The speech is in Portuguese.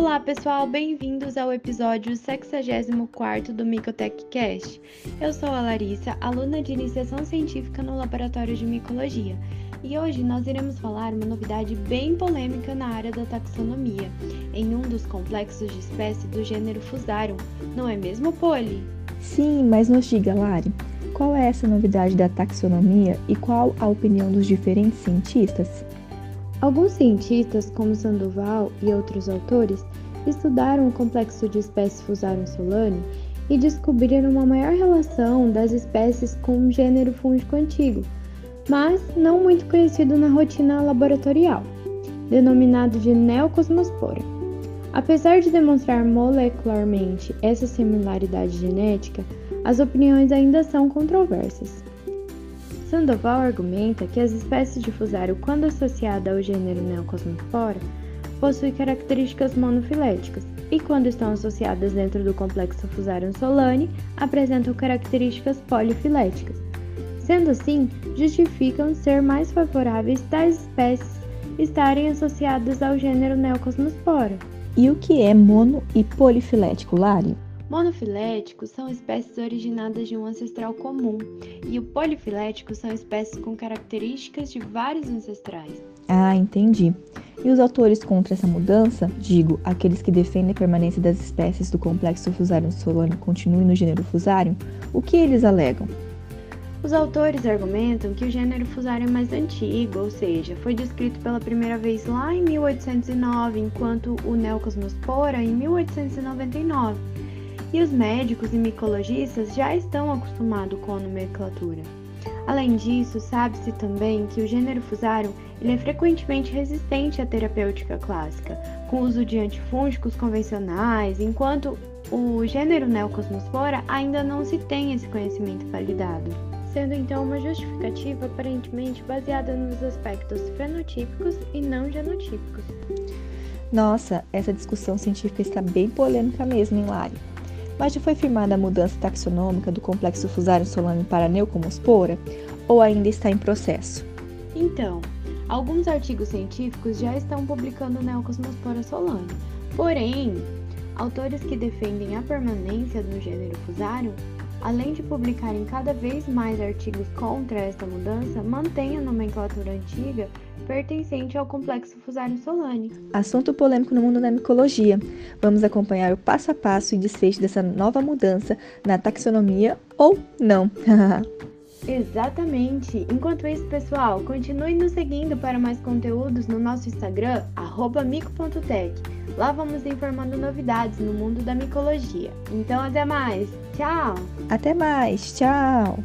Olá pessoal, bem-vindos ao episódio 64 do Micotech Cast. Eu sou a Larissa, aluna de iniciação científica no Laboratório de Micologia, e hoje nós iremos falar uma novidade bem polêmica na área da taxonomia, em um dos complexos de espécie do gênero Fusarium, não é mesmo, Poli? Sim, mas nos diga, Lari, qual é essa novidade da taxonomia e qual a opinião dos diferentes cientistas? Alguns cientistas, como Sandoval e outros autores, estudaram o complexo de espécies Fusarium solane e descobriram uma maior relação das espécies com um gênero fúngico antigo, mas não muito conhecido na rotina laboratorial, denominado de Neocosmospora. Apesar de demonstrar molecularmente essa similaridade genética, as opiniões ainda são controversas. Sandoval argumenta que as espécies de fusário, quando associada ao gênero Neocosmophora, possuem características monofiléticas e, quando estão associadas dentro do complexo Fusarium solane, apresentam características polifiléticas. Sendo assim, justificam ser mais favoráveis tais espécies estarem associadas ao gênero Neocosmospora. E o que é mono e polifilético, Lari? Monofiléticos são espécies originadas de um ancestral comum, e o polifilético são espécies com características de vários ancestrais. Ah, entendi. E os autores contra essa mudança, digo, aqueles que defendem a permanência das espécies do complexo Fusarium solano continuem no gênero Fusarium, o que eles alegam? Os autores argumentam que o gênero Fusarium é mais antigo, ou seja, foi descrito pela primeira vez lá em 1809, enquanto o Neocosmospora em 1899 e os médicos e micologistas já estão acostumados com a nomenclatura. Além disso, sabe-se também que o gênero Fusarium ele é frequentemente resistente à terapêutica clássica, com uso de antifúngicos convencionais, enquanto o gênero Neocosmospora ainda não se tem esse conhecimento validado, sendo então uma justificativa aparentemente baseada nos aspectos fenotípicos e não genotípicos. Nossa, essa discussão científica está bem polêmica mesmo, hein, Lari? Mas já foi firmada a mudança taxonômica do complexo Fusarium solane para Neucomospora ou ainda está em processo? Então, alguns artigos científicos já estão publicando Neocosmospora solane. Porém, autores que defendem a permanência do gênero Fusarium, além de publicarem cada vez mais artigos contra esta mudança, mantêm a nomenclatura antiga pertencente ao complexo Fusarium solane. Assunto polêmico no mundo da micologia. Vamos acompanhar o passo a passo e desfecho dessa nova mudança na taxonomia ou não. Exatamente! Enquanto isso, pessoal, continue nos seguindo para mais conteúdos no nosso Instagram, mico.tech. Lá vamos informando novidades no mundo da micologia. Então, até mais! Tchau! Até mais! Tchau!